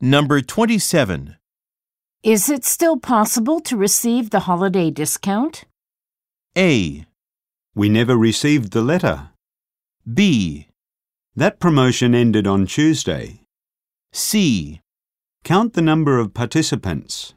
Number 27. Is it still possible to receive the holiday discount? A. We never received the letter. B. That promotion ended on Tuesday. C. Count the number of participants.